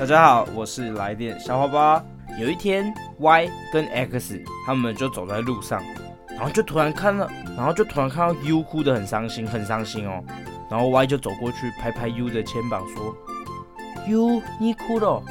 大家好，我是来电小花花。有一天，Y 跟 X 他们就走在路上，然后就突然看到，然后就突然看到 U 哭得很伤心、很伤心哦。然后 Y 就走过去拍拍 U 的肩膀，说：「U，你哭了。」